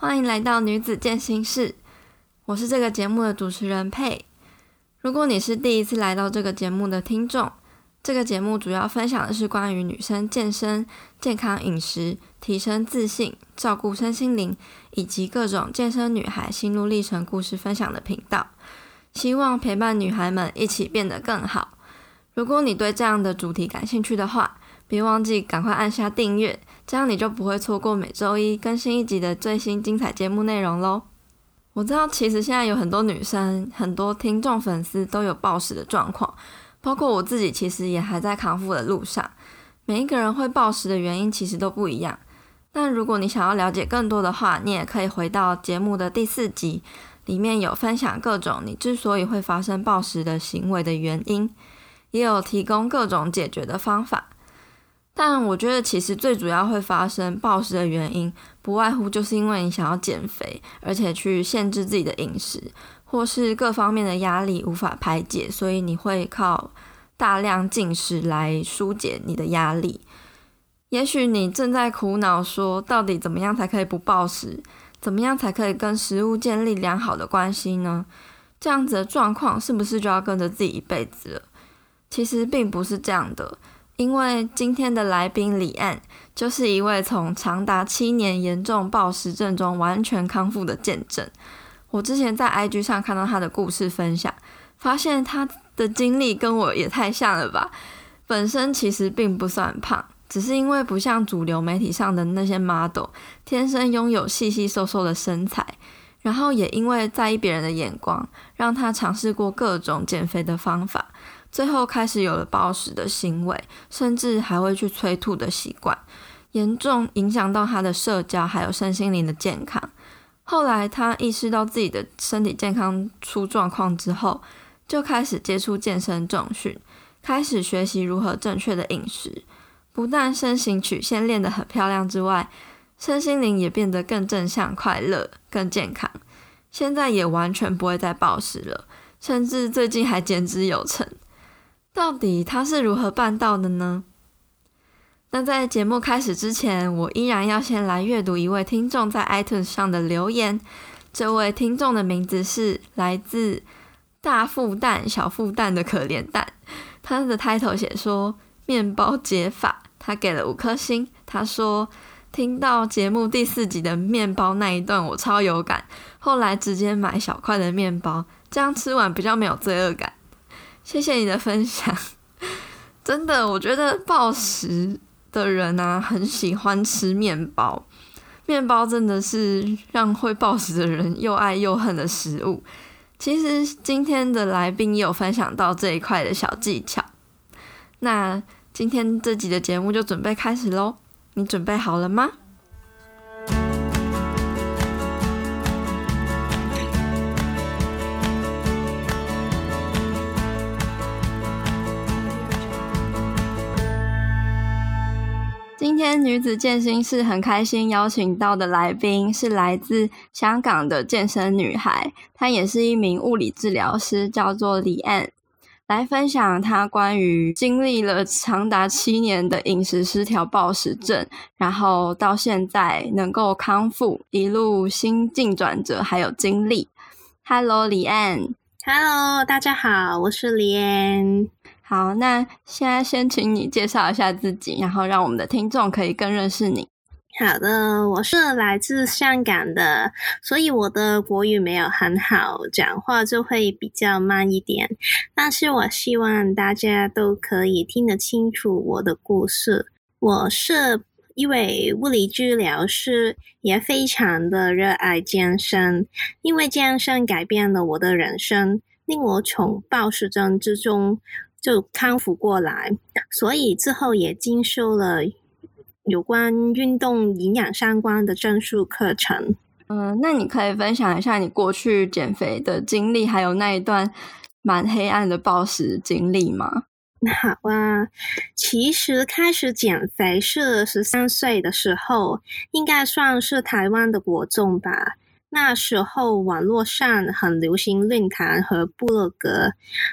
欢迎来到女子健心室，我是这个节目的主持人佩。如果你是第一次来到这个节目的听众，这个节目主要分享的是关于女生健身、健康饮食、提升自信、照顾身心灵，以及各种健身女孩心路历程故事分享的频道。希望陪伴女孩们一起变得更好。如果你对这样的主题感兴趣的话，别忘记赶快按下订阅，这样你就不会错过每周一更新一集的最新精彩节目内容喽。我知道，其实现在有很多女生、很多听众、粉丝都有暴食的状况。包括我自己，其实也还在康复的路上。每一个人会暴食的原因其实都不一样。但如果你想要了解更多的话，你也可以回到节目的第四集，里面有分享各种你之所以会发生暴食的行为的原因，也有提供各种解决的方法。但我觉得，其实最主要会发生暴食的原因，不外乎就是因为你想要减肥，而且去限制自己的饮食。或是各方面的压力无法排解，所以你会靠大量进食来疏解你的压力。也许你正在苦恼说，到底怎么样才可以不暴食？怎么样才可以跟食物建立良好的关系呢？这样子的状况是不是就要跟着自己一辈子了？其实并不是这样的，因为今天的来宾李安就是一位从长达七年严重暴食症中完全康复的见证。我之前在 IG 上看到他的故事分享，发现他的经历跟我也太像了吧。本身其实并不算胖，只是因为不像主流媒体上的那些 model，天生拥有细细瘦瘦的身材，然后也因为在意别人的眼光，让他尝试过各种减肥的方法，最后开始有了暴食的行为，甚至还会去催吐的习惯，严重影响到他的社交还有身心灵的健康。后来，他意识到自己的身体健康出状况之后，就开始接触健身重训，开始学习如何正确的饮食。不但身形曲线练得很漂亮之外，身心灵也变得更正向、快乐、更健康。现在也完全不会再暴食了，甚至最近还减脂有成。到底他是如何办到的呢？那在节目开始之前，我依然要先来阅读一位听众在 iTunes 上的留言。这位听众的名字是来自大富蛋小富蛋的可怜蛋，他的 title 写说面包解法，他给了五颗星。他说听到节目第四集的面包那一段，我超有感。后来直接买小块的面包，这样吃完比较没有罪恶感。谢谢你的分享，真的，我觉得暴食的人啊，很喜欢吃面包。面包真的是让会暴食的人又爱又恨的食物。其实今天的来宾也有分享到这一块的小技巧。那今天这集的节目就准备开始喽，你准备好了吗？今天女子健身室很开心邀请到的来宾是来自香港的健身女孩，她也是一名物理治疗师，叫做李安，来分享她关于经历了长达七年的饮食失调暴食症，然后到现在能够康复，一路心境转折还有经历。Hello，李安。Hello，大家好，我是李安。好，那现在先请你介绍一下自己，然后让我们的听众可以更认识你。好的，我是来自香港的，所以我的国语没有很好，讲话就会比较慢一点。但是我希望大家都可以听得清楚我的故事。我是一位物理治疗师，也非常的热爱健身，因为健身改变了我的人生，令我从暴食症之中。就康复过来，所以之后也经受了有关运动营养相关的证书课程。嗯，那你可以分享一下你过去减肥的经历，还有那一段蛮黑暗的暴食经历吗？好啊，其实开始减肥是十三岁的时候，应该算是台湾的国中吧。那时候网络上很流行论坛和部落格，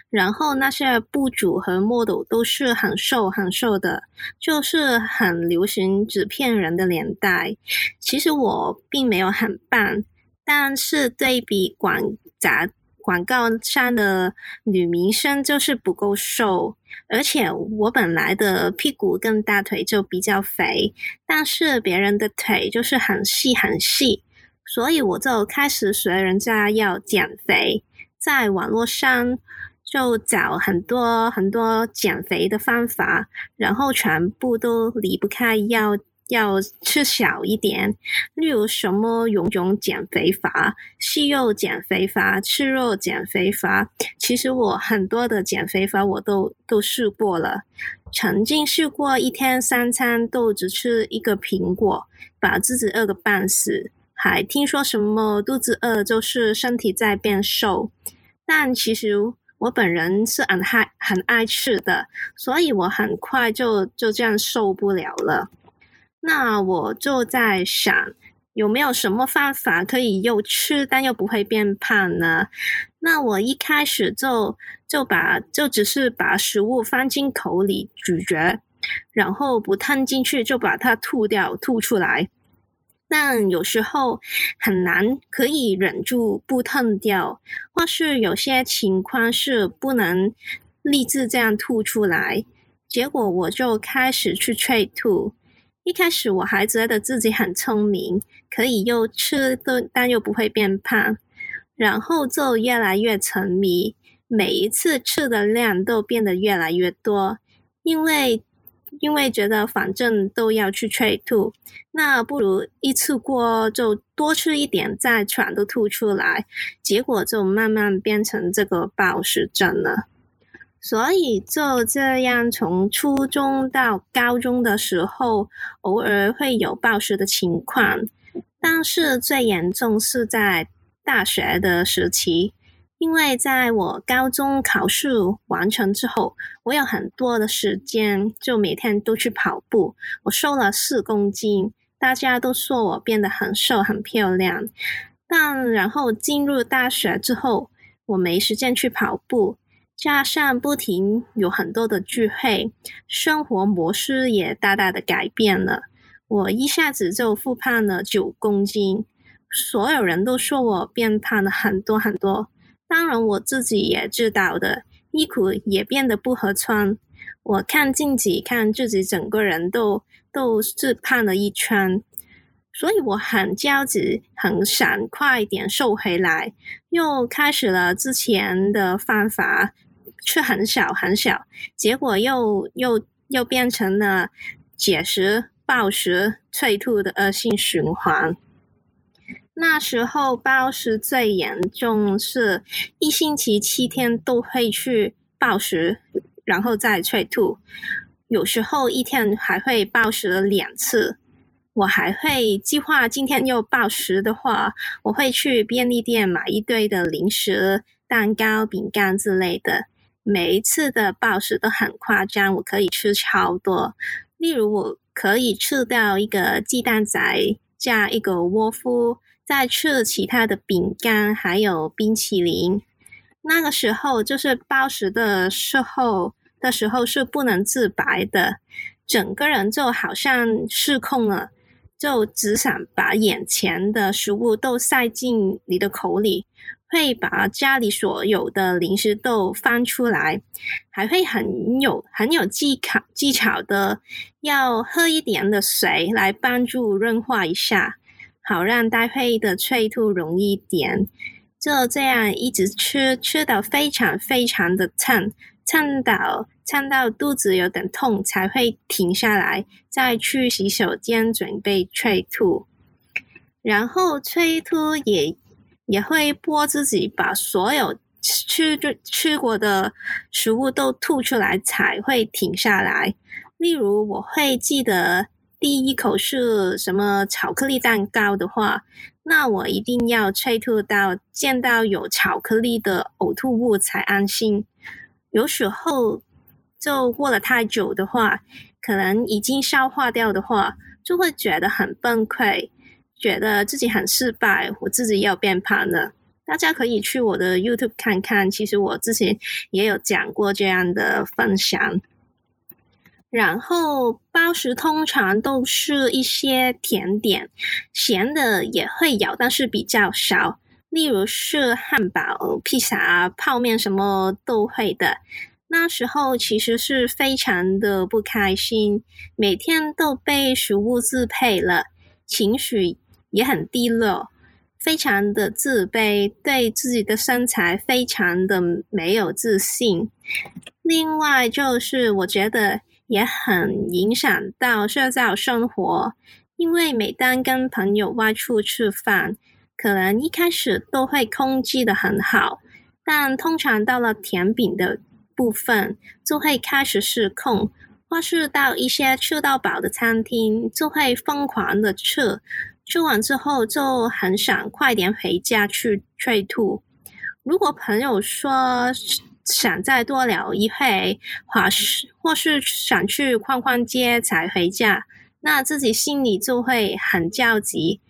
然后那些博主和 model 都是很瘦很瘦的，就是很流行纸片人的年代。其实我并没有很棒，但是对比广杂广告上的女明星就是不够瘦，而且我本来的屁股跟大腿就比较肥，但是别人的腿就是很细很细。所以我就开始学人家要减肥，在网络上就找很多很多减肥的方法，然后全部都离不开要要吃少一点，例如什么游泳减肥法、吸肉减肥法、吃肉减肥法。其实我很多的减肥法我都都试过了，曾经试过一天三餐都只吃一个苹果，把自己饿个半死。还听说什么肚子饿就是身体在变瘦，但其实我本人是很爱很爱吃的，所以我很快就就这样受不了了。那我就在想，有没有什么方法可以又吃但又不会变胖呢？那我一开始就就把就只是把食物放进口里咀嚼，然后不吞进去就把它吐掉吐出来。但有时候很难可以忍住不吞掉，或是有些情况是不能立志这样吐出来，结果我就开始去催吐。一开始我还觉得自己很聪明，可以又吃，但又不会变胖，然后就越来越沉迷，每一次吃的量都变得越来越多，因为。因为觉得反正都要去催吐，那不如一次过就多吃一点，再全都吐出来，结果就慢慢变成这个暴食症了。所以就这样，从初中到高中的时候，偶尔会有暴食的情况，但是最严重是在大学的时期。因为在我高中考试完成之后，我有很多的时间，就每天都去跑步。我瘦了四公斤，大家都说我变得很瘦、很漂亮。但然后进入大学之后，我没时间去跑步，加上不停有很多的聚会，生活模式也大大的改变了。我一下子就复胖了九公斤，所有人都说我变胖了很多很多。当然，我自己也知道的，衣服也变得不合穿。我看镜子，看自己整个人都都是胖了一圈，所以我很焦急，很想快点瘦回来。又开始了之前的方法，吃很少很少，结果又又又变成了节食、暴食、催吐的恶性循环。那时候暴食最严重，是一星期七天都会去暴食，然后再催吐。有时候一天还会暴食两次。我还会计划今天又暴食的话，我会去便利店买一堆的零食、蛋糕、饼干之类的。每一次的暴食都很夸张，我可以吃超多。例如，我可以吃掉一个鸡蛋仔加一个窝夫。再吃其他的饼干，还有冰淇淋。那个时候就是暴食的时候的时候是不能自白的，整个人就好像失控了，就只想把眼前的食物都塞进你的口里，会把家里所有的零食都翻出来，还会很有很有技巧技巧的要喝一点的水来帮助润滑一下。好让待会的催吐容易点，就这样一直吃，吃到非常非常的撑，撑到撑到肚子有点痛才会停下来，再去洗手间准备催吐。然后催吐也也会迫自己把所有吃就吃过的食物都吐出来才会停下来。例如我会记得。第一口是什么巧克力蛋糕的话，那我一定要催吐到见到有巧克力的呕吐物才安心。有时候就过了太久的话，可能已经消化掉的话，就会觉得很崩溃，觉得自己很失败，我自己要变胖了。大家可以去我的 YouTube 看看，其实我之前也有讲过这样的分享。然后包食通常都是一些甜点，咸的也会有，但是比较少。例如是汉堡、披萨、泡面，什么都会的。那时候其实是非常的不开心，每天都被食物支配了，情绪也很低落，非常的自卑，对自己的身材非常的没有自信。另外就是我觉得。也很影响到社交生活，因为每当跟朋友外出吃饭，可能一开始都会控制得很好，但通常到了甜饼的部分，就会开始失控，或是到一些吃到饱的餐厅，就会疯狂的吃，吃完之后就很想快点回家去催吐。如果朋友说，想再多聊一会，或是或是想去逛逛街才回家，那自己心里就会很焦急，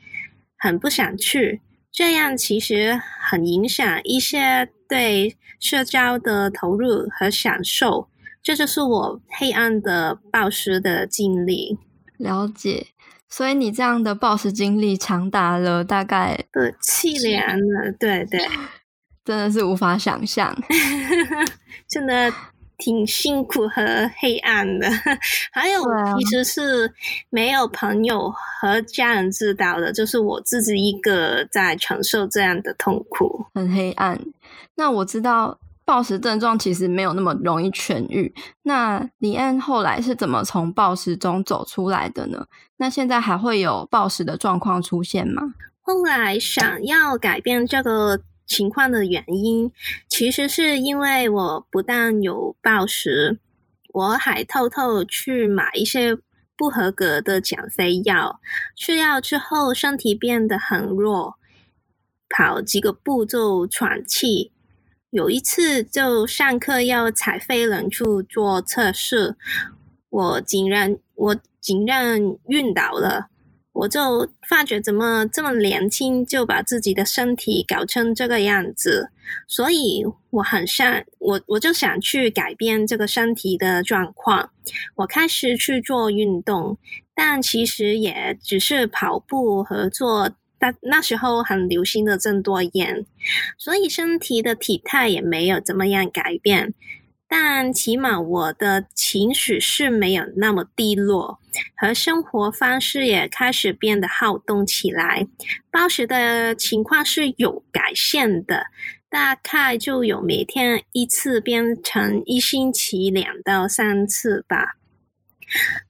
很不想去。这样其实很影响一些对社交的投入和享受。这就是我黑暗的暴食的经历。了解，所以你这样的暴食经历长达了大概呃七年了，对对。真的是无法想象，真的挺辛苦和黑暗的。还有，其实是没有朋友和家人知道的，就是我自己一个在承受这样的痛苦，很黑暗。那我知道暴食症状其实没有那么容易痊愈。那李安后来是怎么从暴食中走出来的呢？那现在还会有暴食的状况出现吗？后来想要改变这个。情况的原因，其实是因为我不但有暴食，我还偷偷去买一些不合格的减肥药。吃药之后，身体变得很弱，跑几个步就喘气。有一次，就上课要踩飞轮去做测试，我竟然我竟然晕倒了。我就发觉怎么这么年轻就把自己的身体搞成这个样子，所以我很想我我就想去改变这个身体的状况。我开始去做运动，但其实也只是跑步和做那那时候很流行的郑多燕，所以身体的体态也没有怎么样改变。但起码我的情绪是没有那么低落，和生活方式也开始变得好动起来。暴食的情况是有改善的，大概就有每天一次变成一星期两到三次吧。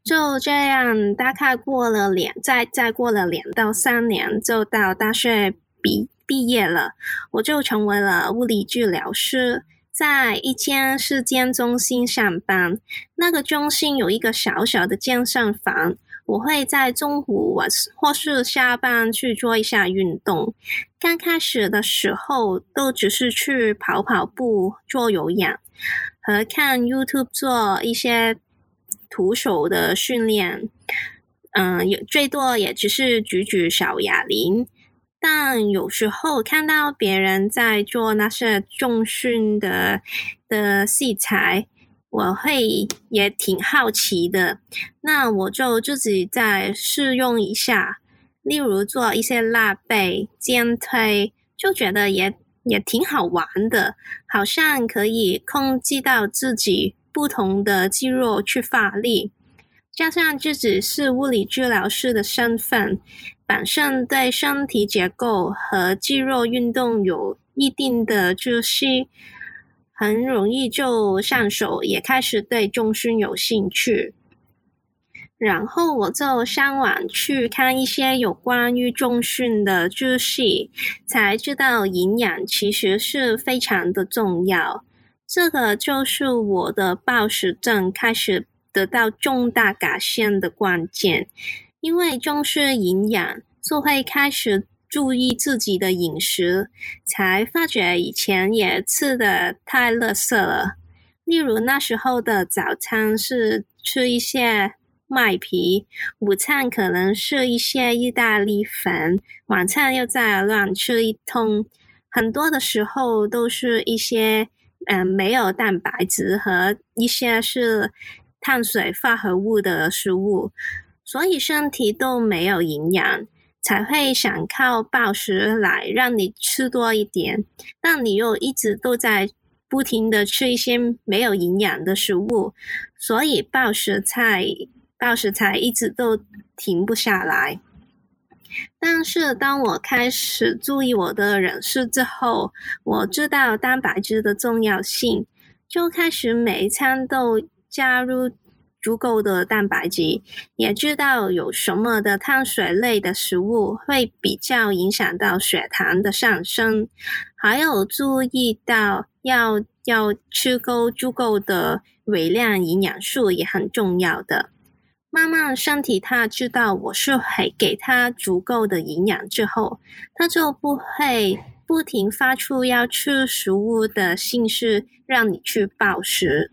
就这样，大概过了两，再再过了两到三年，就到大学毕毕业了，我就成为了物理治疗师。在一间世健中心上班，那个中心有一个小小的健身房。我会在中午或是下班去做一下运动。刚开始的时候，都只是去跑跑步、做有氧和看 YouTube 做一些徒手的训练。嗯，有最多也只是举举小哑铃。但有时候看到别人在做那些重训的的器材，我会也挺好奇的。那我就自己再试用一下，例如做一些拉背、肩推，就觉得也也挺好玩的，好像可以控制到自己不同的肌肉去发力。加上自己是物理治疗师的身份，本身对身体结构和肌肉运动有一定的知识，很容易就上手，也开始对重训有兴趣。然后我就上网去看一些有关于重训的知识，才知道营养其实是非常的重要。这个就是我的暴食症开始得到重大改善的关键，因为重视营养，就会开始注意自己的饮食，才发觉以前也吃得太垃圾了。例如那时候的早餐是吃一些麦皮，午餐可能是一些意大利粉，晚餐又再乱吃一通。很多的时候都是一些嗯、没有蛋白质和一些是碳水化合物的食物，所以身体都没有营养，才会想靠暴食来让你吃多一点，但你又一直都在不停的吃一些没有营养的食物，所以暴食才暴食才一直都停不下来。但是当我开始注意我的饮食之后，我知道蛋白质的重要性，就开始每一餐都加入足够的蛋白质，也知道有什么的碳水类的食物会比较影响到血糖的上升，还有注意到要要吃够足够的微量营养素也很重要的。慢慢身体他知道我是会给他足够的营养之后，他就不会不停发出要吃食物的信息，让你去暴食。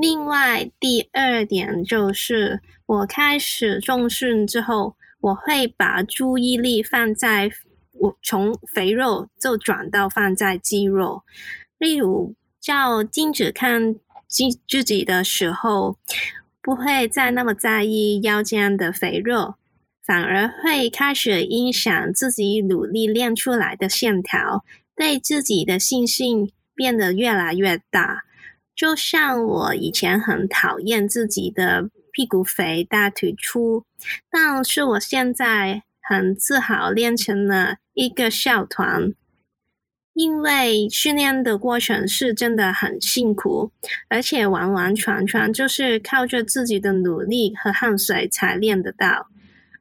另外，第二点就是我开始重训之后，我会把注意力放在我从肥肉就转到放在肌肉，例如照镜子看自自己的时候。不会再那么在意腰间的肥肉，反而会开始欣赏自己努力练出来的线条，对自己的信心变得越来越大。就像我以前很讨厌自己的屁股肥、大腿粗，但是我现在很自豪练成了一个校团。因为训练的过程是真的很辛苦，而且完完全全就是靠着自己的努力和汗水才练得到，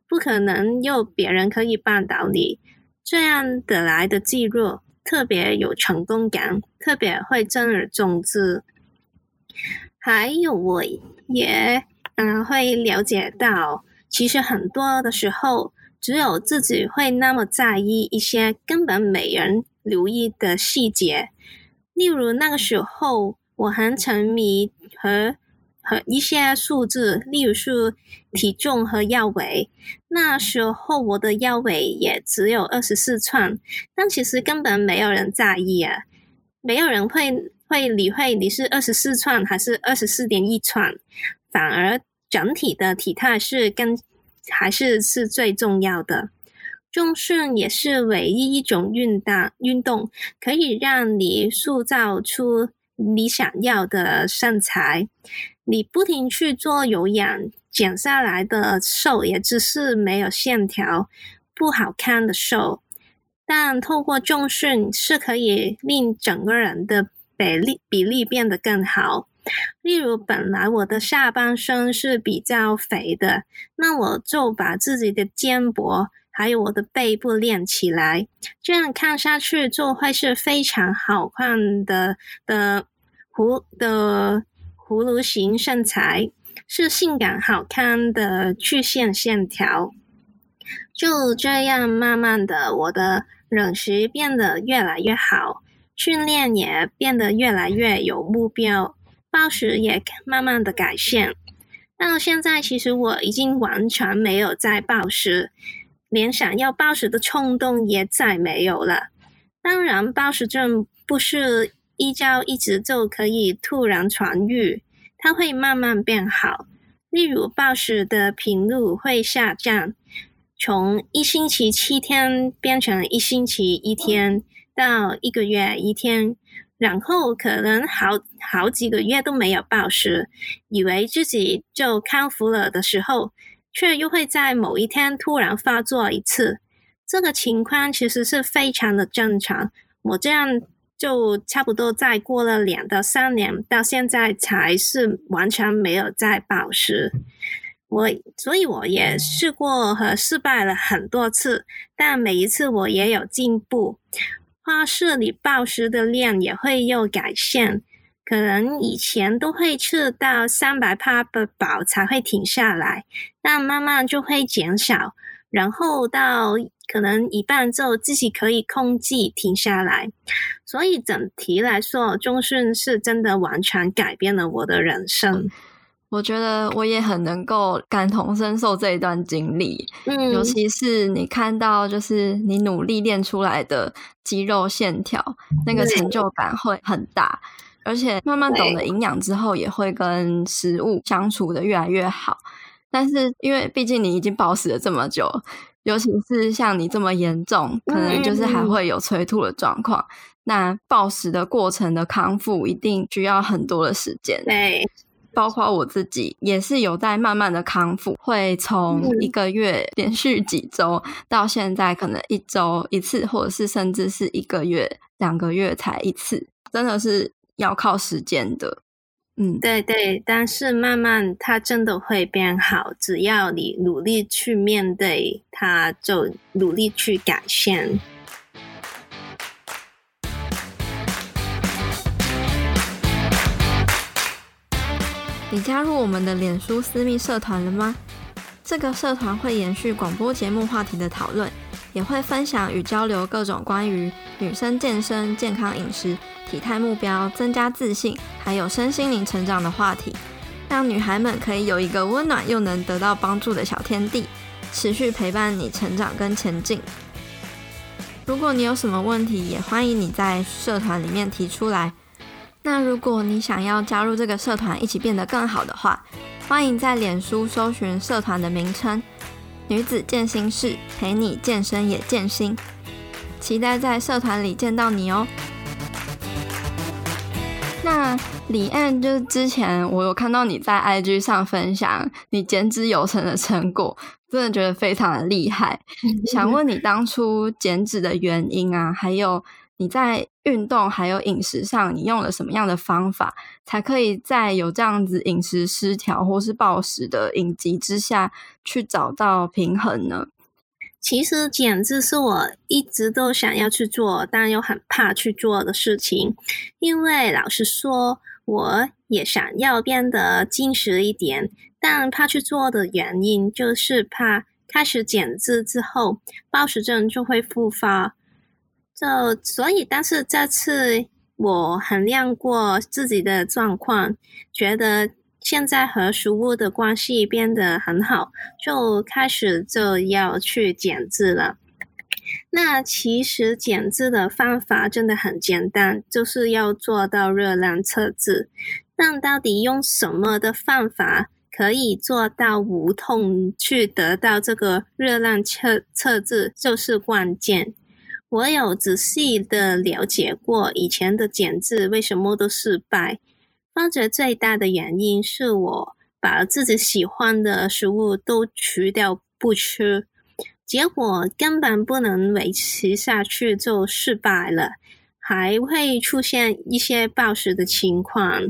不可能有别人可以帮到你。这样得来的记录特别有成功感，特别会珍而重之。还有，我也嗯会了解到，其实很多的时候，只有自己会那么在意一些根本没人留意的细节，例如那个时候我很沉迷和和一些数字，例如是体重和腰围。那时候我的腰围也只有二十四寸，但其实根本没有人在意啊，没有人会会理会你是二十四寸还是二十四点一寸，反而整体的体态是跟还是是最重要的。重训也是唯一一种运动，运动可以让你塑造出你想要的身材。你不停去做有氧，减下来的瘦也只是没有线条、不好看的瘦。但透过重训是可以令整个人的比例比例变得更好。例如，本来我的下半身是比较肥的，那我就把自己的肩膊。还有我的背部练起来，这样看下去就会是非常好看的的葫的葫芦形身材，是性感好看的曲线线条。就这样，慢慢的，我的饮食变得越来越好，训练也变得越来越有目标，暴食也慢慢的改善。到现在，其实我已经完全没有在暴食。连想要暴食的冲动也再没有了。当然，暴食症不是一朝一夕就可以突然痊愈，它会慢慢变好。例如，暴食的频率会下降，从一星期七天变成一星期一天，到一个月一天，然后可能好好几个月都没有暴食，以为自己就康复了的时候。却又会在某一天突然发作一次，这个情况其实是非常的正常。我这样就差不多再过了两到三年，到现在才是完全没有再暴食。我所以我也试过和失败了很多次，但每一次我也有进步。画室里暴食的量也会有改善。可能以前都会吃到三百帕的饱才会停下来，但慢慢就会减少，然后到可能一半之后自己可以控制停下来。所以整体来说，中训是真的完全改变了我的人生。我觉得我也很能够感同身受这一段经历，嗯，尤其是你看到就是你努力练出来的肌肉线条，那个成就感会很大，而且慢慢懂得营养之后，也会跟食物相处的越来越好。但是因为毕竟你已经暴食了这么久，尤其是像你这么严重，可能就是还会有催吐的状况。那暴食的过程的康复一定需要很多的时间。对。包括我自己也是有在慢慢的康复，会从一个月连续几周到现在可能一周一次，或者是甚至是一个月、两个月才一次，真的是要靠时间的。嗯，对对，但是慢慢它真的会变好，只要你努力去面对它，就努力去改善。你加入我们的脸书私密社团了吗？这个社团会延续广播节目话题的讨论，也会分享与交流各种关于女生健身、健康饮食、体态目标、增加自信，还有身心灵成长的话题，让女孩们可以有一个温暖又能得到帮助的小天地，持续陪伴你成长跟前进。如果你有什么问题，也欢迎你在社团里面提出来。那如果你想要加入这个社团，一起变得更好的话，欢迎在脸书搜寻社团的名称“女子健心室”，陪你健身也健心。期待在社团里见到你哦。那李岸，就是之前我有看到你在 IG 上分享你减脂有成的成果，真的觉得非常的厉害。想问你当初减脂的原因啊，还有。你在运动还有饮食上，你用了什么样的方法，才可以在有这样子饮食失调或是暴食的隐疾之下去找到平衡呢？其实减脂是我一直都想要去做，但又很怕去做的事情。因为老实说，我也想要变得精实一点，但怕去做的原因就是怕开始减脂之后，暴食症就会复发。就所以，但是这次我衡量过自己的状况，觉得现在和食物的关系变得很好，就开始就要去减脂了。那其实减脂的方法真的很简单，就是要做到热量测制。但到底用什么的方法可以做到无痛去得到这个热量测测制，就是关键。我有仔细的了解过以前的减脂为什么都失败，发觉最大的原因是我把自己喜欢的食物都去掉不吃，结果根本不能维持下去就失败了，还会出现一些暴食的情况。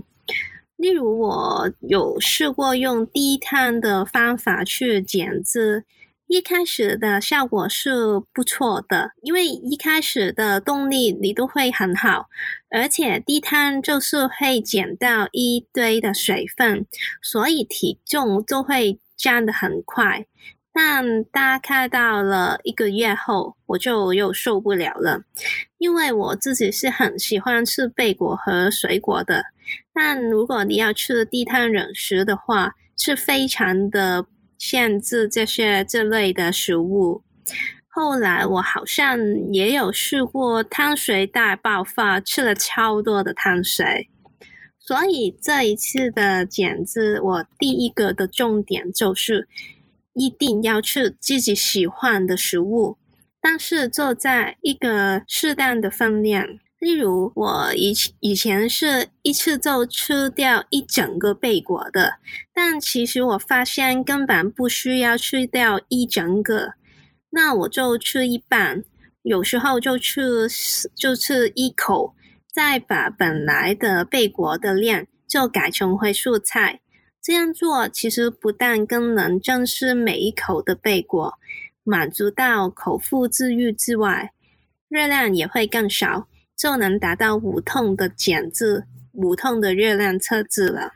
例如，我有试过用低碳的方法去减脂。一开始的效果是不错的，因为一开始的动力你都会很好，而且低碳就是会减到一堆的水分，所以体重就会降得很快。但大概到了一个月后，我就又受不了了，因为我自己是很喜欢吃贝果和水果的，但如果你要吃低碳饮食的话，是非常的。限制这些这类的食物。后来我好像也有试过碳水大爆发，吃了超多的碳水。所以这一次的减脂，我第一个的重点就是一定要吃自己喜欢的食物，但是做在一个适当的分量。例如，我以以前是一次就吃掉一整个贝果的，但其实我发现根本不需要吃掉一整个，那我就吃一半，有时候就吃就吃一口，再把本来的贝果的量就改成回蔬菜。这样做其实不但更能珍视每一口的贝果，满足到口腹之欲之外，热量也会更少。就能达到无痛的减脂、无痛的热量测制了。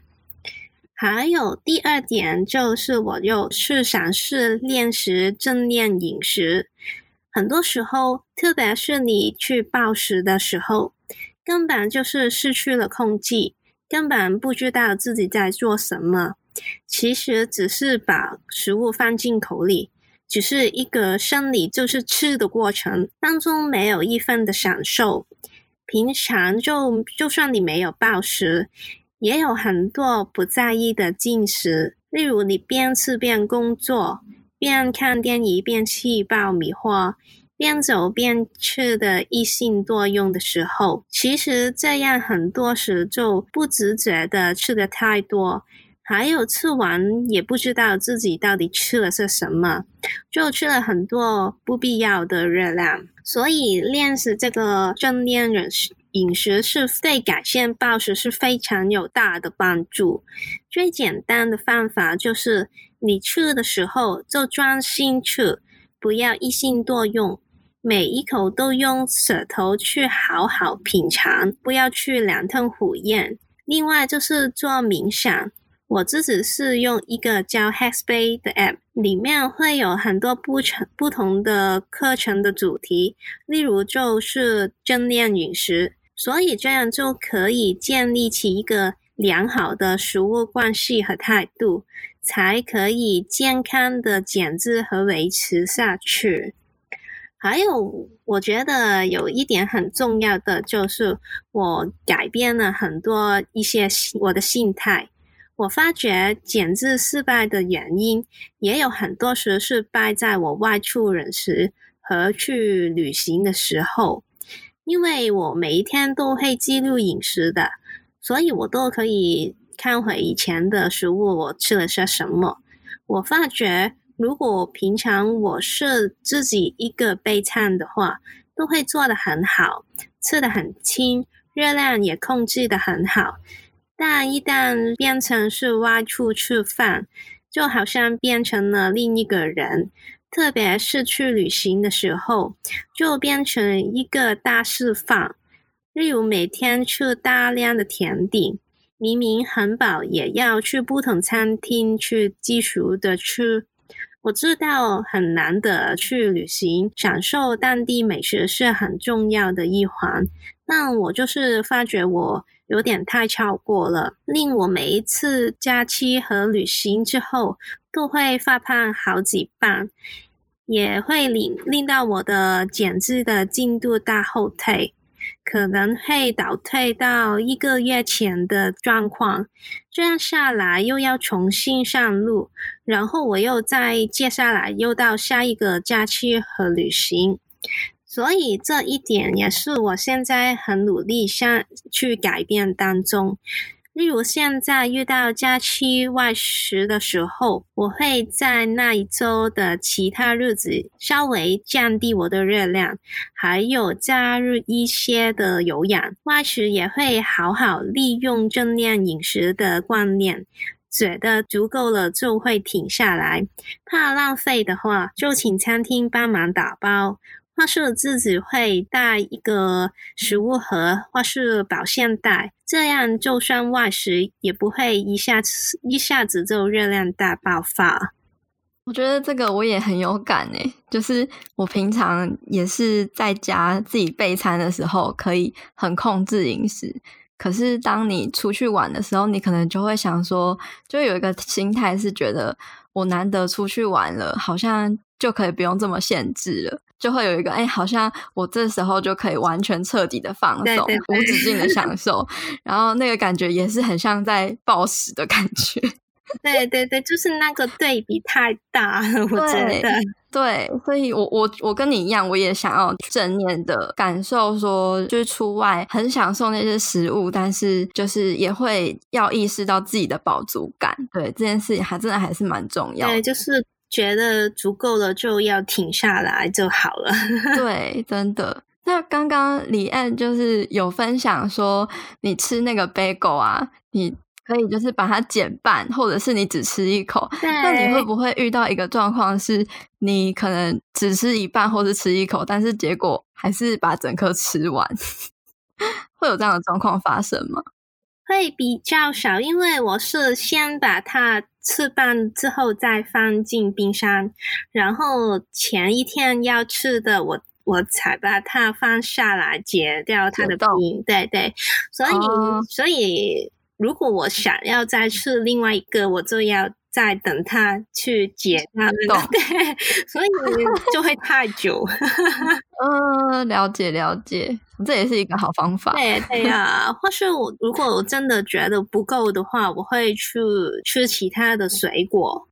还有第二点就是，我又是尝试练习正念饮食。很多时候，特别是你去暴食的时候，根本就是失去了控制，根本不知道自己在做什么。其实只是把食物放进口里，只是一个生理，就是吃的过程当中没有一分的享受。平常就就算你没有暴食，也有很多不在意的进食，例如你边吃边工作，边看电影边吃爆米花。边走边吃的异性多用的时候，其实这样很多时就不自觉的吃的太多，还有吃完也不知道自己到底吃了些什么，就吃了很多不必要的热量。所以练习这个正念饮食饮食是对改善暴食是非常有大的帮助。最简单的方法就是你吃的时候就专心吃，不要一心多用。每一口都用舌头去好好品尝，不要去狼吞虎咽。另外就是做冥想，我自己是用一个叫 Headspace 的 App，里面会有很多不成不同的课程的主题，例如就是正念饮食，所以这样就可以建立起一个良好的食物关系和态度，才可以健康的减脂和维持下去。还有，我觉得有一点很重要的就是，我改变了很多一些我的心态。我发觉减脂失败的原因也有很多时是败在我外出饮食和去旅行的时候，因为我每一天都会记录饮食的，所以我都可以看回以前的食物，我吃了些什么。我发觉。如果平常我是自己一个备餐的话，都会做得很好，吃得很轻，热量也控制得很好。但一旦变成是外出吃饭，就好像变成了另一个人。特别是去旅行的时候，就变成一个大释放。例如每天吃大量的甜点，明明很饱，也要去不同餐厅去继续的吃。我知道很难得去旅行，享受当地美食是很重要的一环，但我就是发觉我有点太超过了，令我每一次假期和旅行之后都会发胖好几磅，也会令令到我的减脂的进度大后退。可能会倒退到一个月前的状况，这样下来又要重新上路，然后我又再接下来又到下一个假期和旅行，所以这一点也是我现在很努力想去改变当中。例如，现在遇到假期外食的时候，我会在那一周的其他日子稍微降低我的热量，还有加入一些的有氧。外食也会好好利用正念饮食的观念，觉得足够了就会停下来。怕浪费的话，就请餐厅帮忙打包。或是自己会带一个食物盒，或是保鲜袋，这样就算外食也不会一下子一下子就热量大爆发。我觉得这个我也很有感诶，就是我平常也是在家自己备餐的时候，可以很控制饮食。可是当你出去玩的时候，你可能就会想说，就有一个心态是觉得我难得出去玩了，好像就可以不用这么限制了。就会有一个哎，好像我这时候就可以完全彻底的放松，对对对，无止境的享受，然后那个感觉也是很像在暴食的感觉。对对对，就是那个对比太大了，我觉得。对，所以我我我跟你一样，我也想要正念的感受，说就是出外很享受那些食物，但是就是也会要意识到自己的饱足感。对，这件事情还真的还是蛮重要的。对，就是。觉得足够了就要停下来就好了。对，真的。那刚刚李安就是有分享说，你吃那个 bagel 啊，你可以就是把它减半，或者是你只吃一口。对。那你会不会遇到一个状况，是你可能只吃一半或是吃一口，但是结果还是把整颗吃完？会有这样的状况发生吗？会比较少，因为我是先把它。吃半之后再放进冰箱，然后前一天要吃的我我才把它放下来，解掉它的冰。对对，所以、哦、所以如果我想要再吃另外一个，我就要再等他去解他们的，对，所以就会太久。嗯，了解了解，这也是一个好方法。对对呀，或是我如果我真的觉得不够的话，我会去吃其他的水果。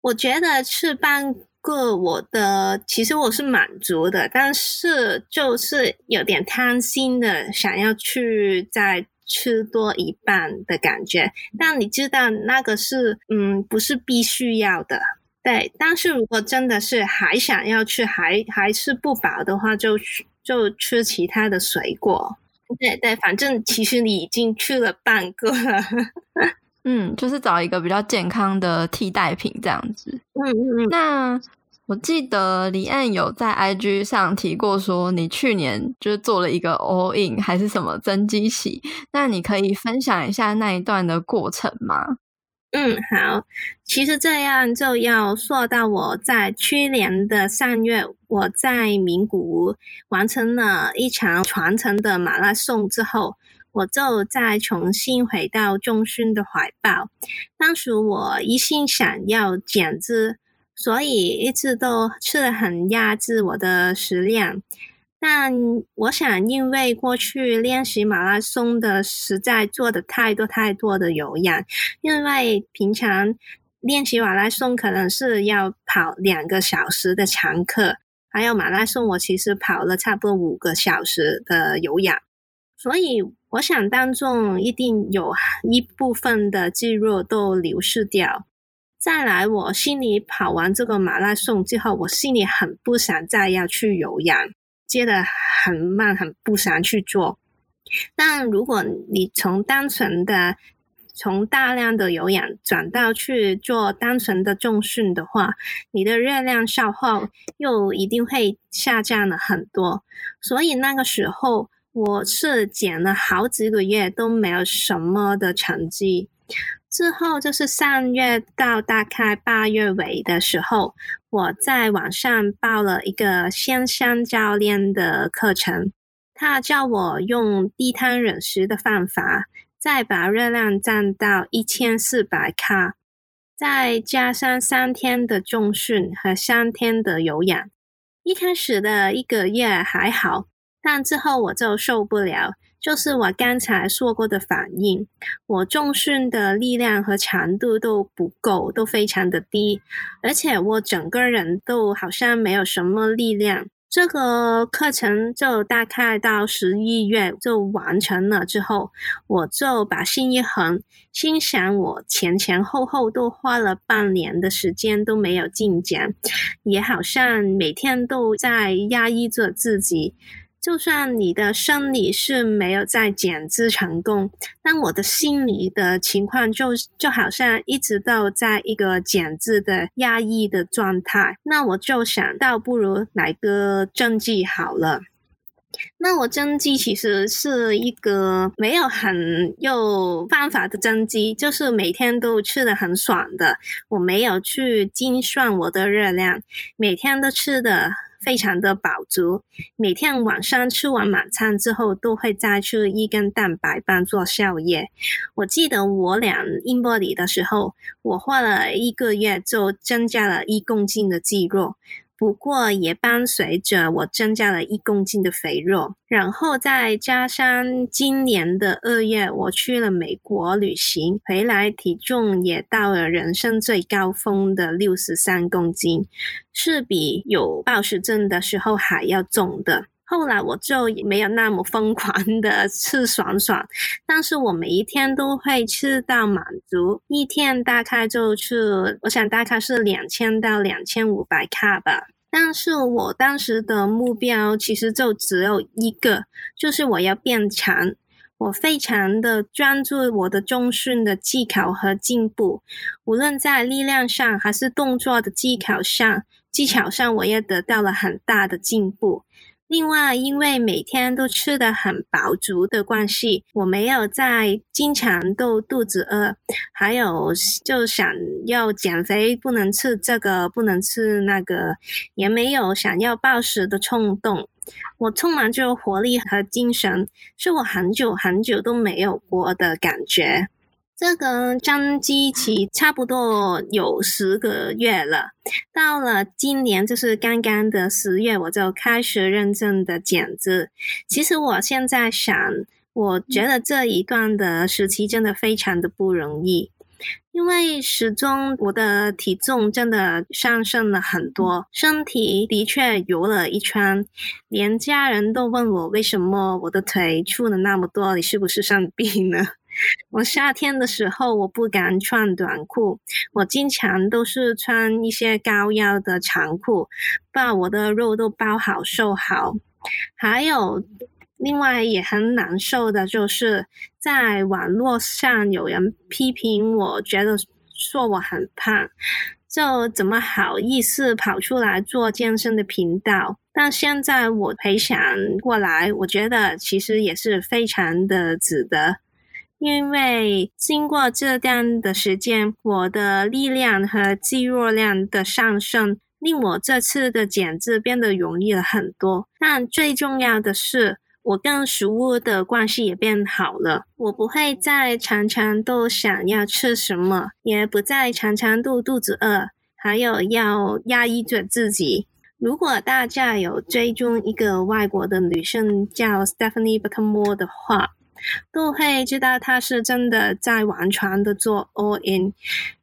我觉得吃半个我的其实我是满足的，但是就是有点贪心的，想要去再。吃多一半的感觉，但你知道那个是嗯，不是必须要的，对。但是如果真的是还想要吃，还还是不饱的话，就就吃其他的水果。对对，反正其实你已经吃了半个了。嗯，就是找一个比较健康的替代品这样子。嗯嗯嗯。那。我记得李安有在 IG 上提过，说你去年就是做了一个 all in 还是什么增肌期，那你可以分享一下那一段的过程吗？嗯，好，其实这样就要说到我在去年的三月，我在名古屋完成了一场传承的马拉松之后，我就再重新回到重训的怀抱。当时我一心想要减脂。所以一直都吃得很压制我的食量，但我想，因为过去练习马拉松的实在做的太多太多的有氧，因为平常练习马拉松可能是要跑两个小时的长课，还有马拉松我其实跑了差不多五个小时的有氧，所以我想当中一定有一部分的肌肉都流失掉。再来，我心里跑完这个马拉松之后，我心里很不想再要去有氧，接得很慢，很不想去做。但如果你从单纯的从大量的有氧转到去做单纯的重训的话，你的热量消耗又一定会下降了很多。所以那个时候，我是减了好几个月都没有什么的成绩。之后就是上月到大概八月尾的时候，我在网上报了一个线上教练的课程，他叫我用低碳饮食的方法，再把热量降到一千四百卡，再加上三天的重训和三天的有氧。一开始的一个月还好，但之后我就受不了。就是我刚才说过的反应，我重训的力量和强度都不够，都非常的低，而且我整个人都好像没有什么力量。这个课程就大概到十一月就完成了之后，我就把心一横，心想我前前后后都花了半年的时间都没有进展，也好像每天都在压抑着自己。就算你的生理是没有在减脂成功，但我的心理的情况就就好像一直都在一个减脂的压抑的状态。那我就想到，不如来个增肌好了。那我增肌其实是一个没有很有办法的增肌，就是每天都吃的很爽的。我没有去精算我的热量，每天都吃的。非常的饱足，每天晚上吃完晚餐之后，都会再吃一根蛋白棒做宵夜。我记得我俩英波里的时候，我花了一个月就增加了一公斤的肌肉。不过也伴随着我增加了一公斤的肥肉，然后再加上今年的二月我去了美国旅行，回来体重也到了人生最高峰的六十三公斤，是比有暴食症的时候还要重的。后来我就没有那么疯狂的 吃爽爽，但是我每一天都会吃到满足，一天大概就吃，我想大概是两千到两千五百卡吧。但是我当时的目标其实就只有一个，就是我要变强。我非常的专注我的重训的技巧和进步，无论在力量上还是动作的技巧上，技巧上我也得到了很大的进步。另外，因为每天都吃的很饱足的关系，我没有在经常都肚子饿，还有就想要减肥，不能吃这个，不能吃那个，也没有想要暴食的冲动。我充满着活力和精神，是我很久很久都没有过的感觉。这个增肌期差不多有十个月了，到了今年就是刚刚的十月，我就开始认真的减脂。其实我现在想，我觉得这一段的时期真的非常的不容易，因为始终我的体重真的上升了很多，身体的确油了一圈，连家人都问我为什么我的腿粗了那么多，你是不是生病了？我夏天的时候，我不敢穿短裤，我经常都是穿一些高腰的长裤，把我的肉都包好瘦好。还有另外也很难受的，就是在网络上有人批评我，觉得说我很胖，就怎么好意思跑出来做健身的频道？但现在我回想过来，我觉得其实也是非常的值得。因为经过这段的时间，我的力量和肌肉量的上升，令我这次的减脂变得容易了很多。但最重要的是，我跟食物的关系也变好了。我不会再常常都想要吃什么，也不再常常都肚子饿，还有要压抑着自己。如果大家有追踪一个外国的女生叫 Stephanie Buttermore 的话，都会知道他是真的在完全的做 all in，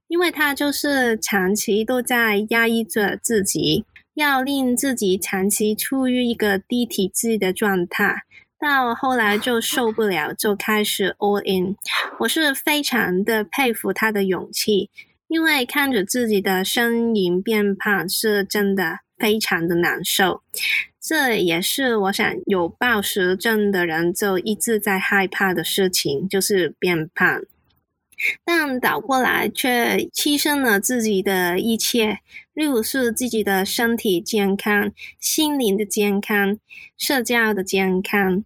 因为他就是长期都在压抑着自己，要令自己长期处于一个低体脂的状态，到后来就受不了，就开始 all in。我是非常的佩服他的勇气，因为看着自己的身形变胖是真的非常的难受。这也是我想有暴食症的人就一直在害怕的事情，就是变胖。但倒过来却牺牲了自己的一切，例如是自己的身体健康、心灵的健康、社交的健康。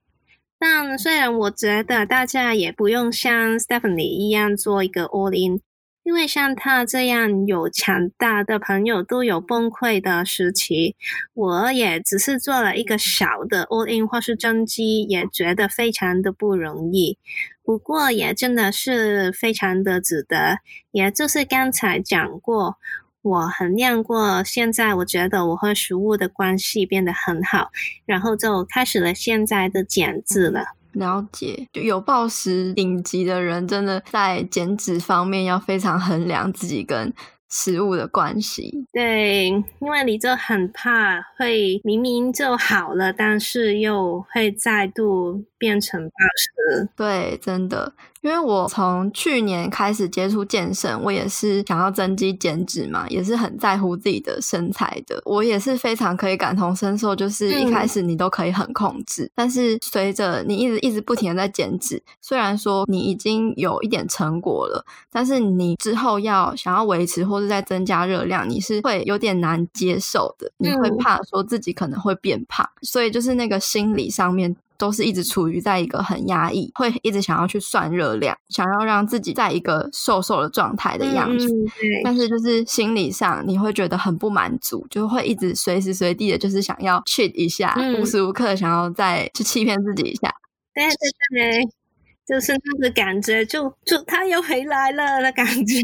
但虽然我觉得大家也不用像 Stephanie 一样做一个 all in。因为像他这样有强大的朋友都有崩溃的时期，我也只是做了一个小的 all in 或是增肌，也觉得非常的不容易。不过也真的是非常的值得。也就是刚才讲过，我衡量过，现在我觉得我和食物的关系变得很好，然后就开始了现在的减脂了。了解，就有暴食顶级的人，真的在减脂方面要非常衡量自己跟食物的关系。对，因为你就很怕会明明就好了，但是又会再度变成暴食。对，真的。因为我从去年开始接触健身，我也是想要增肌减脂嘛，也是很在乎自己的身材的。我也是非常可以感同身受，就是一开始你都可以很控制，嗯、但是随着你一直一直不停的在减脂，虽然说你已经有一点成果了，但是你之后要想要维持或是再增加热量，你是会有点难接受的，你会怕说自己可能会变胖，嗯、所以就是那个心理上面。都是一直处于在一个很压抑，会一直想要去算热量，想要让自己在一个瘦瘦的状态的样子。嗯，但是就是心理上你会觉得很不满足，就会一直随时随地的，就是想要 cheat 一下，嗯，无时无刻想要再去欺骗自己一下。对对对。就是那个感觉，就就他又回来了的感觉。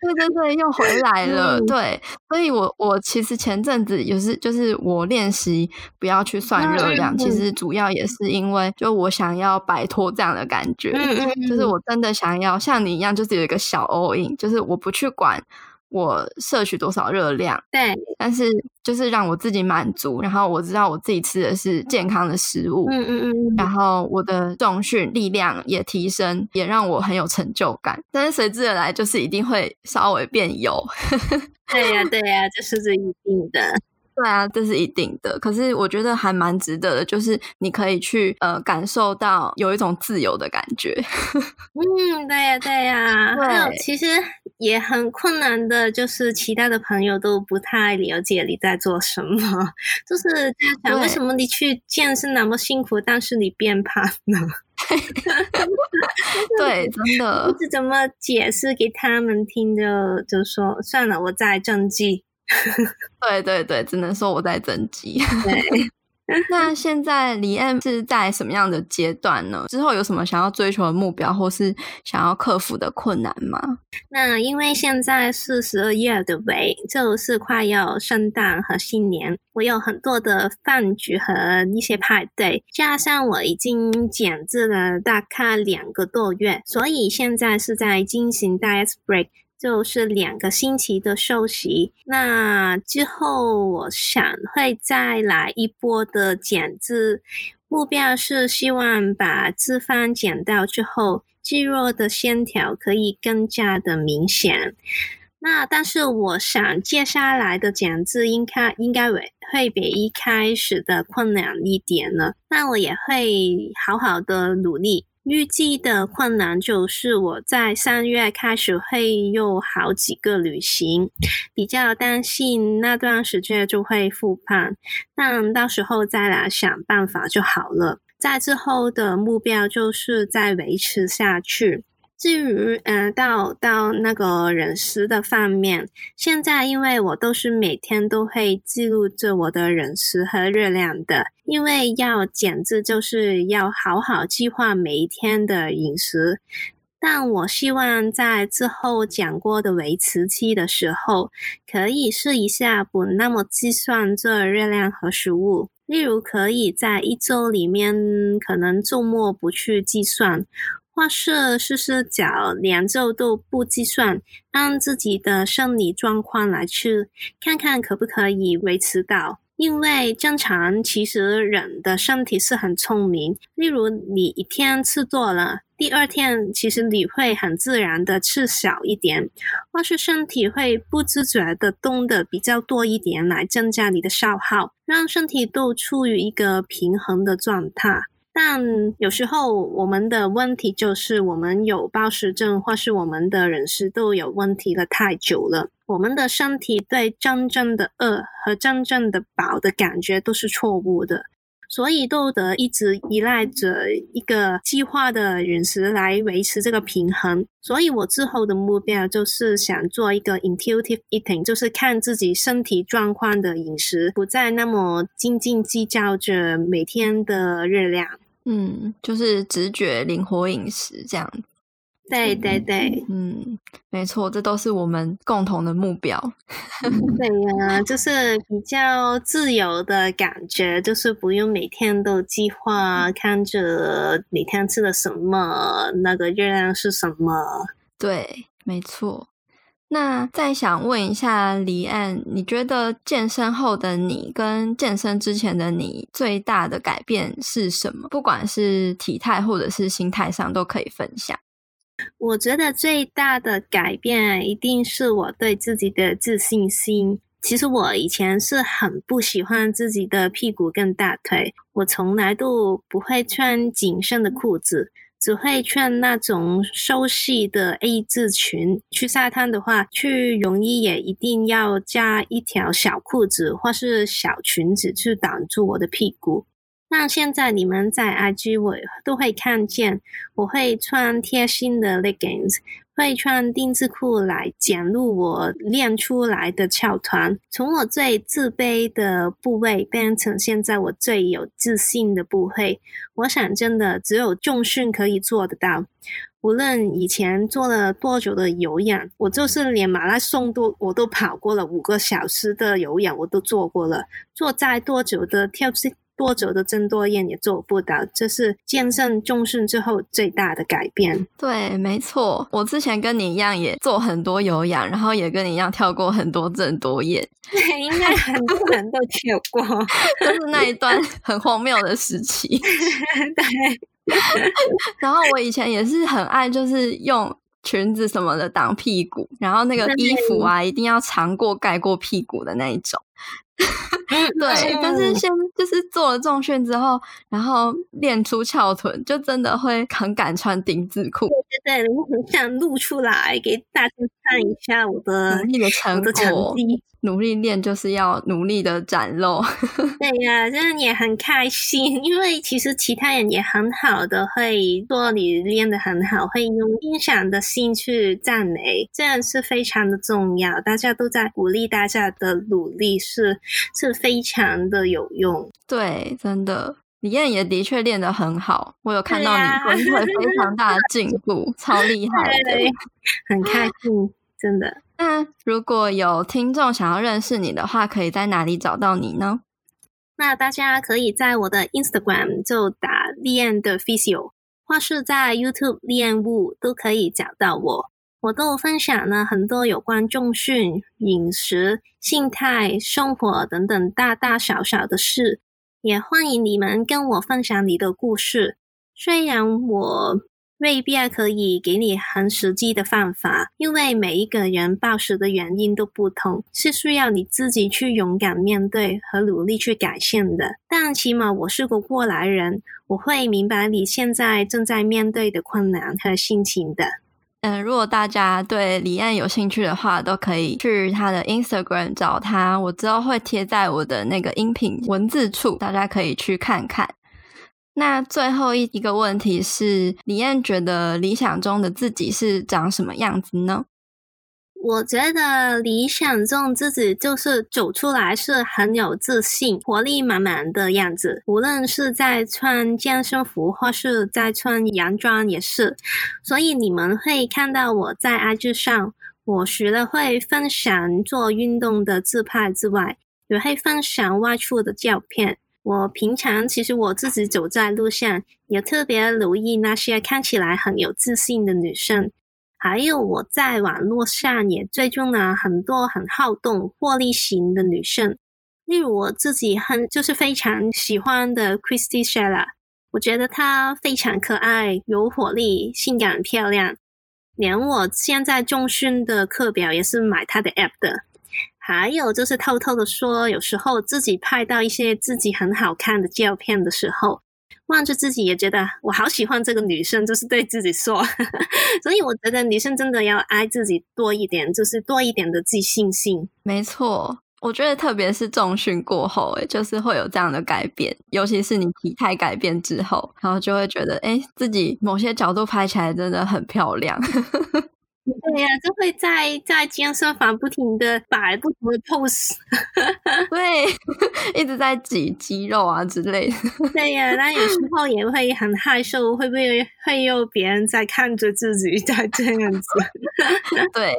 对对对，又回来了。嗯、对，所以我我其实前阵子也是，就是我练习不要去算热量，嗯、其实主要也是因为，就我想要摆脱这样的感觉。嗯、就是我真的想要像你一样，就是有一个小 all in，就是我不去管。我摄取多少热量？对，但是就是让我自己满足，然后我知道我自己吃的是健康的食物，嗯嗯嗯，然后我的重训力量也提升，也让我很有成就感。但是随之而来就是一定会稍微变油。对呀对呀，这是这一定的。对啊，这是一定的。可是我觉得还蛮值得的，就是你可以去呃感受到有一种自由的感觉。嗯，对呀，对呀。对，还有其实也很困难的，就是其他的朋友都不太了解你在做什么，就是在想为什么你去健身那么辛苦，但是你变胖呢。对，真的。不知怎么解释给他们听就，就就说算了，我在增肌。对对对，只能说我在增肌。对，那现在李安是在什么样的阶段呢？之后有什么想要追求的目标，或是想要克服的困难吗？那因为现在是十二月的尾，就是快要圣诞和新年，我有很多的饭局和一些派对，加上我已经减脂了大概两个多月，所以现在是在进行 diet break。就是两个星期的休息，那之后我想会再来一波的减脂，目标是希望把脂肪减掉之后，肌肉的线条可以更加的明显。那但是我想接下来的减脂应该应该会会比一开始的困难一点了，那我也会好好的努力。预计的困难就是我在三月开始会有好几个旅行，比较担心那段时间就会复胖，但到时候再来想办法就好了。在之后的目标就是再维持下去。至于，呃，到到那个人食的方面，现在因为我都是每天都会记录着我的人食和热量的，因为要减脂就是要好好计划每一天的饮食。但我希望在之后讲过的维持期的时候，可以试一下不那么计算这热量和食物，例如可以在一周里面，可能周末不去计算。或是试试脚两周都不计算，按自己的生理状况来吃，看看可不可以维持到。因为正常，其实人的身体是很聪明。例如，你一天吃多了，第二天其实你会很自然的吃少一点，或是身体会不自觉的动的比较多一点，来增加你的消耗，让身体都处于一个平衡的状态。但有时候我们的问题就是我们有暴食症，或是我们的人食都有问题了太久了。我们的身体对真正的饿和真正的饱的感觉都是错误的，所以都得一直依赖着一个计划的饮食来维持这个平衡。所以我之后的目标就是想做一个 intuitive eating，就是看自己身体状况的饮食，不再那么斤斤计较着每天的热量。嗯，就是直觉灵活饮食这样。对对对，嗯，没错，这都是我们共同的目标。对呀、啊，就是比较自由的感觉，就是不用每天都计划，看着每天吃的什么，那个热量是什么。对，没错。那再想问一下黎安，你觉得健身后的你跟健身之前的你最大的改变是什么？不管是体态或者是心态上，都可以分享。我觉得最大的改变一定是我对自己的自信心。其实我以前是很不喜欢自己的屁股跟大腿，我从来都不会穿紧身的裤子。只会穿那种收细的 A 字裙，去沙滩的话，去泳衣也一定要加一条小裤子或是小裙子去挡住我的屁股。那现在你们在 IG 我都会看见，我会穿贴心的 leggings。会穿丁字裤来减入我练出来的翘臀，从我最自卑的部位变成现在我最有自信的部位。我想，真的只有重训可以做得到。无论以前做了多久的有氧，我就是连马拉松都我都跑过了五个小时的有氧，我都做过了。做再多久的跳。多久的郑多燕也做不到，这是健身重训之后最大的改变。对，没错，我之前跟你一样也做很多有氧，然后也跟你一样跳过很多郑多燕。对，应该很多人都跳过，就是那一段很荒谬的时期。对，然后我以前也是很爱，就是用裙子什么的挡屁股，然后那个衣服啊，一定要长过盖过屁股的那一种。对，但是先就是做了重训之后，然后练出翘臀，就真的会很敢穿丁字裤。对对，我很想露出来给大家看一下我的努力的成果。努力练就是要努力的展露。对呀，真的也很开心，因为其实其他人也很好的会说你练的很好，会用欣赏的心去赞美，这样是非常的重要。大家都在鼓励大家的努力是，是是非常的有用。对，真的。李燕也的确练得很好，我有看到你会非常大的进步，超厉害的，对，很开心，真的。那如果有听众想要认识你的话，可以在哪里找到你呢？那大家可以在我的 Instagram 就打 Lianne The Physio，或是在 YouTube l i a n Wu 都可以找到我。我都分享了很多有关重训、饮食、心态、生活等等大大小小的事。也欢迎你们跟我分享你的故事。虽然我未必可以给你很实际的方法，因为每一个人暴食的原因都不同，是需要你自己去勇敢面对和努力去改善的。但起码我是个过来人，我会明白你现在正在面对的困难和心情的。嗯，如果大家对李安有兴趣的话，都可以去他的 Instagram 找他。我之后会贴在我的那个音频文字处，大家可以去看看。那最后一一个问题是，李燕觉得理想中的自己是长什么样子呢？我觉得理想中自己就是走出来是很有自信、活力满满的样子。无论是在穿健身服或是在穿洋装也是。所以你们会看到我在 IG 上，我除了会分享做运动的自拍之外，也会分享外出的照片。我平常其实我自己走在路上，也特别留意那些看起来很有自信的女生。还有我在网络上也追踪了很多很好动、活力型的女生，例如我自己很就是非常喜欢的 Christy Shella，我觉得她非常可爱、有活力、性感漂亮，连我现在重训的课表也是买她的 app 的。还有就是偷偷的说，有时候自己拍到一些自己很好看的照片的时候。望着自己也觉得我好喜欢这个女生，就是对自己说，所以我觉得女生真的要爱自己多一点，就是多一点的自信心。没错，我觉得特别是重训过后，诶，就是会有这样的改变，尤其是你体态改变之后，然后就会觉得，诶，自己某些角度拍起来真的很漂亮。对呀、啊，就会在在健身房不停的摆不同的 pose，对，一直在挤肌肉啊之类的。对呀、啊，但有时候也会很害羞，会不会会有别人在看着自己在 这样子？对，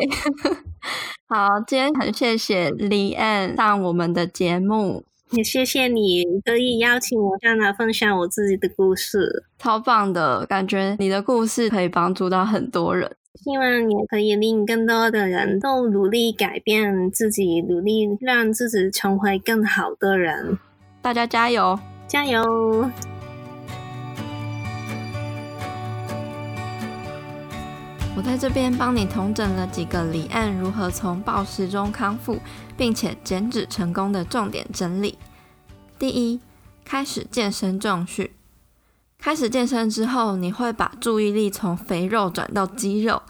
好，今天很谢谢 Lianne 上我们的节目，也谢谢你可以邀请我上来分享我自己的故事，超棒的，感觉你的故事可以帮助到很多人。希望也可以令更多的人都努力改变自己，努力让自己成为更好的人。大家加油，加油！我在这边帮你统整了几个李岸如何从暴食中康复，并且减脂成功的重点整理。第一，开始健身重训。开始健身之后，你会把注意力从肥肉转到肌肉。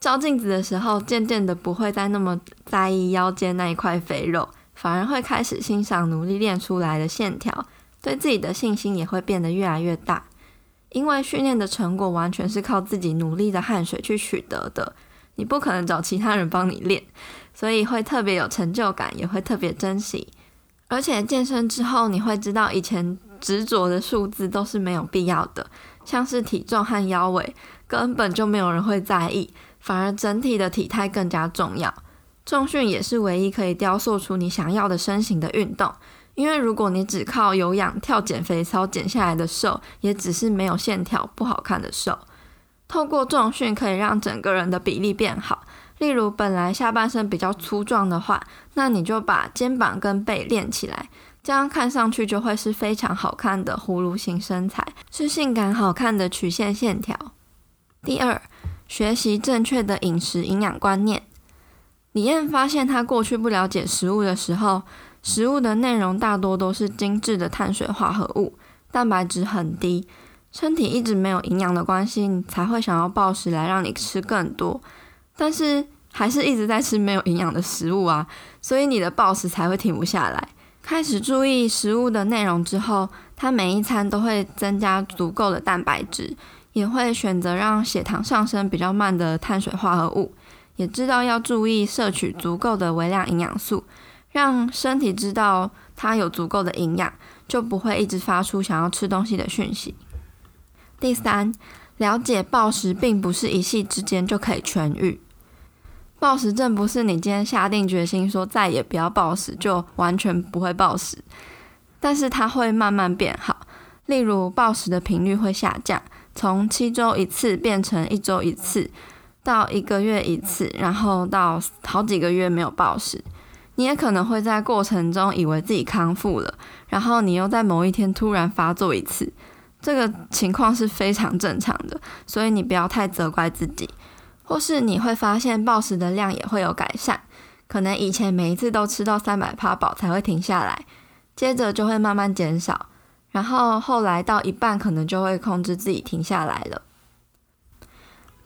照镜子的时候，渐渐的不会再那么在意腰间那一块肥肉，反而会开始欣赏努力练出来的线条，对自己的信心也会变得越来越大。因为训练的成果完全是靠自己努力的汗水去取得的，你不可能找其他人帮你练，所以会特别有成就感，也会特别珍惜。而且健身之后，你会知道以前执着的数字都是没有必要的，像是体重和腰围，根本就没有人会在意，反而整体的体态更加重要。重训也是唯一可以雕塑出你想要的身形的运动，因为如果你只靠有氧跳减肥操减下来的瘦，也只是没有线条、不好看的瘦。透过重训可以让整个人的比例变好。例如，本来下半身比较粗壮的话，那你就把肩膀跟背练起来，这样看上去就会是非常好看的葫芦型身材，是性感好看的曲线线条。第二，学习正确的饮食营养观念。李燕发现，她过去不了解食物的时候，食物的内容大多都是精致的碳水化合物，蛋白质很低。身体一直没有营养的关系，你才会想要暴食来让你吃更多，但是还是一直在吃没有营养的食物啊，所以你的暴食才会停不下来。开始注意食物的内容之后，它每一餐都会增加足够的蛋白质，也会选择让血糖上升比较慢的碳水化合物，也知道要注意摄取足够的微量营养素，让身体知道它有足够的营养，就不会一直发出想要吃东西的讯息。第三，了解暴食并不是一夕之间就可以痊愈。暴食症不是你今天下定决心说再也不要暴食就完全不会暴食，但是它会慢慢变好。例如，暴食的频率会下降，从七周一次变成一周一次，到一个月一次，然后到好几个月没有暴食。你也可能会在过程中以为自己康复了，然后你又在某一天突然发作一次。这个情况是非常正常的，所以你不要太责怪自己。或是你会发现暴食的量也会有改善，可能以前每一次都吃到三百趴饱才会停下来，接着就会慢慢减少，然后后来到一半可能就会控制自己停下来了。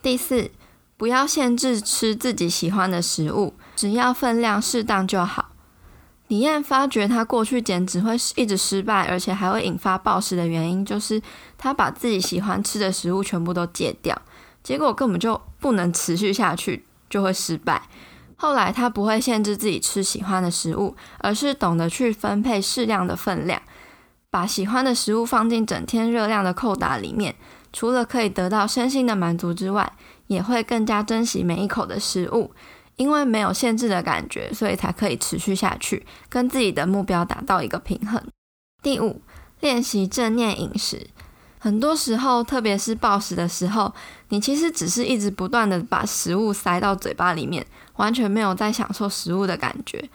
第四，不要限制吃自己喜欢的食物，只要分量适当就好。李燕发觉她过去减脂会一直失败，而且还会引发暴食的原因，就是她把自己喜欢吃的食物全部都戒掉，结果根本就不能持续下去，就会失败。后来他不会限制自己吃喜欢的食物，而是懂得去分配适量的分量，把喜欢的食物放进整天热量的扣打里面，除了可以得到身心的满足之外，也会更加珍惜每一口的食物。因为没有限制的感觉，所以才可以持续下去，跟自己的目标达到一个平衡。第五，练习正念饮食。很多时候，特别是暴食的时候，你其实只是一直不断的把食物塞到嘴巴里面，完全没有在享受食物的感觉。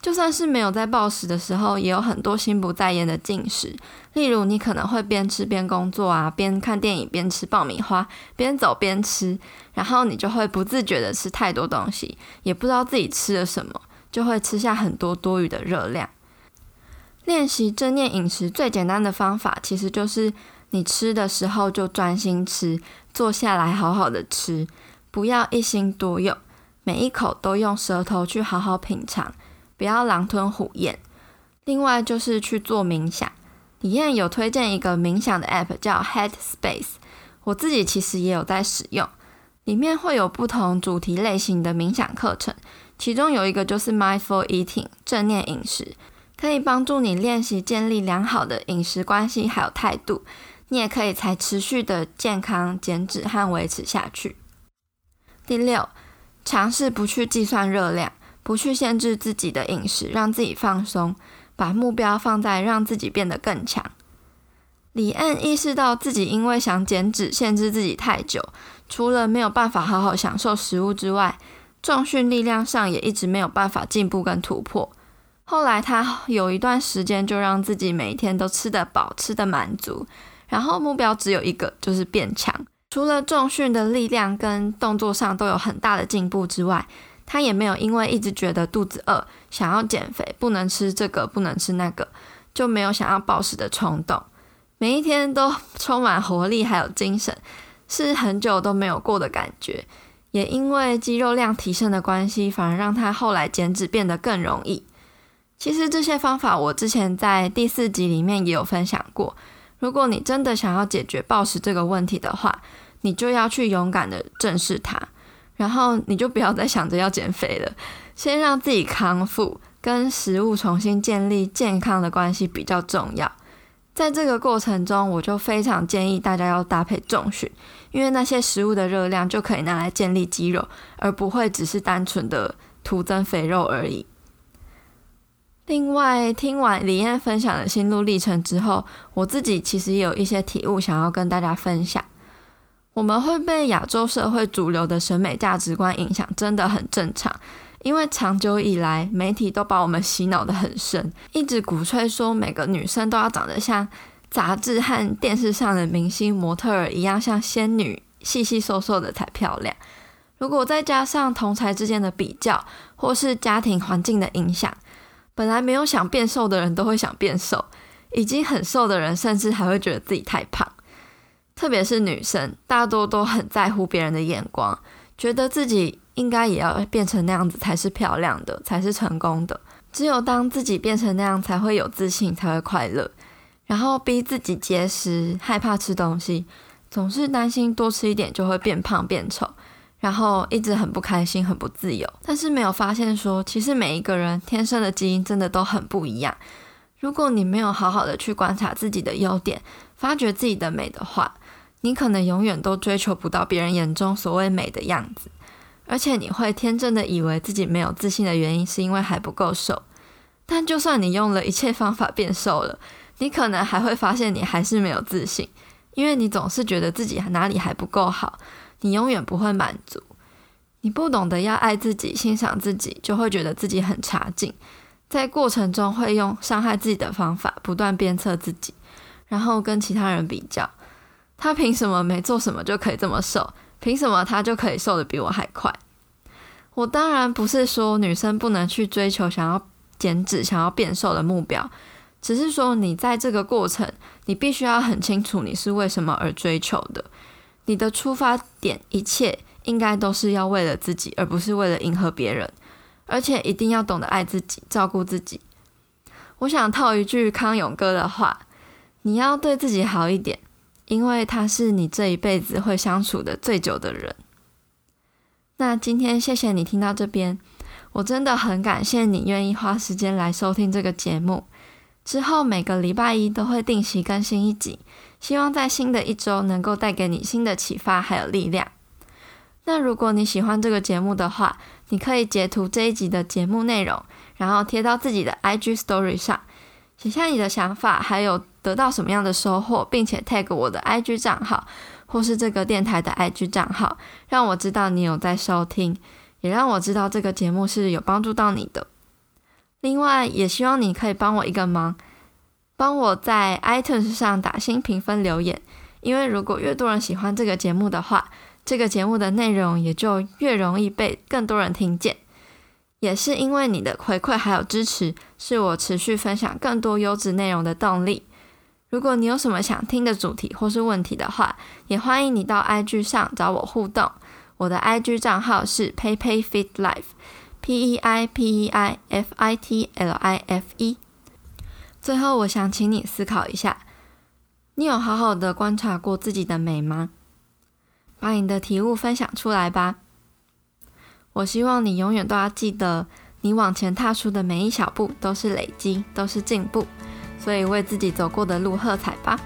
就算是没有在暴食的时候，也有很多心不在焉的进食。例如，你可能会边吃边工作啊，边看电影边吃爆米花，边走边吃，然后你就会不自觉的吃太多东西，也不知道自己吃了什么，就会吃下很多多余的热量。练习正念饮食最简单的方法，其实就是你吃的时候就专心吃，坐下来好好的吃，不要一心多用，每一口都用舌头去好好品尝。不要狼吞虎咽。另外就是去做冥想。李燕有推荐一个冥想的 App 叫 Headspace，我自己其实也有在使用。里面会有不同主题类型的冥想课程，其中有一个就是 Mindful Eating 正念饮食，可以帮助你练习建立良好的饮食关系还有态度。你也可以才持续的健康减脂和维持下去。第六，尝试不去计算热量。不去限制自己的饮食，让自己放松，把目标放在让自己变得更强。李恩意识到自己因为想减脂，限制自己太久，除了没有办法好好享受食物之外，重训力量上也一直没有办法进步跟突破。后来他有一段时间就让自己每一天都吃得饱，吃得满足，然后目标只有一个，就是变强。除了重训的力量跟动作上都有很大的进步之外，他也没有因为一直觉得肚子饿，想要减肥，不能吃这个，不能吃那个，就没有想要暴食的冲动。每一天都 充满活力，还有精神，是很久都没有过的感觉。也因为肌肉量提升的关系，反而让他后来减脂变得更容易。其实这些方法我之前在第四集里面也有分享过。如果你真的想要解决暴食这个问题的话，你就要去勇敢的正视它。然后你就不要再想着要减肥了，先让自己康复，跟食物重新建立健康的关系比较重要。在这个过程中，我就非常建议大家要搭配重训，因为那些食物的热量就可以拿来建立肌肉，而不会只是单纯的徒增肥肉而已。另外，听完李燕分享的心路历程之后，我自己其实也有一些体悟想要跟大家分享。我们会被亚洲社会主流的审美价值观影响，真的很正常。因为长久以来，媒体都把我们洗脑得很深，一直鼓吹说每个女生都要长得像杂志和电视上的明星模特儿一样，像仙女，细细瘦瘦的才漂亮。如果再加上同才之间的比较，或是家庭环境的影响，本来没有想变瘦的人都会想变瘦，已经很瘦的人甚至还会觉得自己太胖。特别是女生，大多都很在乎别人的眼光，觉得自己应该也要变成那样子才是漂亮的，才是成功的。只有当自己变成那样，才会有自信，才会快乐。然后逼自己节食，害怕吃东西，总是担心多吃一点就会变胖变丑，然后一直很不开心，很不自由。但是没有发现说，其实每一个人天生的基因真的都很不一样。如果你没有好好的去观察自己的优点，发掘自己的美的话，你可能永远都追求不到别人眼中所谓美的样子。而且你会天真的以为自己没有自信的原因是因为还不够瘦。但就算你用了一切方法变瘦了，你可能还会发现你还是没有自信，因为你总是觉得自己哪里还不够好，你永远不会满足。你不懂得要爱自己、欣赏自己，就会觉得自己很差劲，在过程中会用伤害自己的方法不断鞭策自己，然后跟其他人比较。他凭什么没做什么就可以这么瘦？凭什么他就可以瘦得比我还快？我当然不是说女生不能去追求想要减脂、想要变瘦的目标。只是说，你在这个过程，你必须要很清楚你是为什么而追求的。你的出发点，一切应该都是要为了自己，而不是为了迎合别人。而且一定要懂得爱自己，照顾自己。我想套一句康永哥的话：你要对自己好一点，因为他是你这一辈子会相处的最久的人。那今天谢谢你听到这边，我真的很感谢你愿意花时间来收听这个节目。之后每个礼拜一都会定期更新一集，希望在新的一周能够带给你新的启发还有力量。那如果你喜欢这个节目的话，你可以截图这一集的节目内容，然后贴到自己的 IG Story 上，写下你的想法，还有得到什么样的收获，并且 tag 我的 IG 账号或是这个电台的 IG 账号，让我知道你有在收听，也让我知道这个节目是有帮助到你的。另外，也希望你可以帮我一个忙，帮我在 iTunes 上打新评分留言，因为如果越多人喜欢这个节目的话，这个节目的内容也就越容易被更多人听见。也是因为你的回馈还有支持，是我持续分享更多优质内容的动力。如果你有什么想听的主题或是问题的话，也欢迎你到 IG 上找我互动。我的 IG 账号是 PeiPeiFitLife。P E I P E I F I T L I F E。最后，我想请你思考一下：你有好好的观察过自己的美吗？把你的体悟分享出来吧。我希望你永远都要记得，你往前踏出的每一小步都是累积，都是进步。所以，为自己走过的路喝彩吧。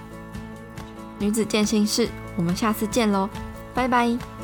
女子健心事，我们下次见喽，拜拜。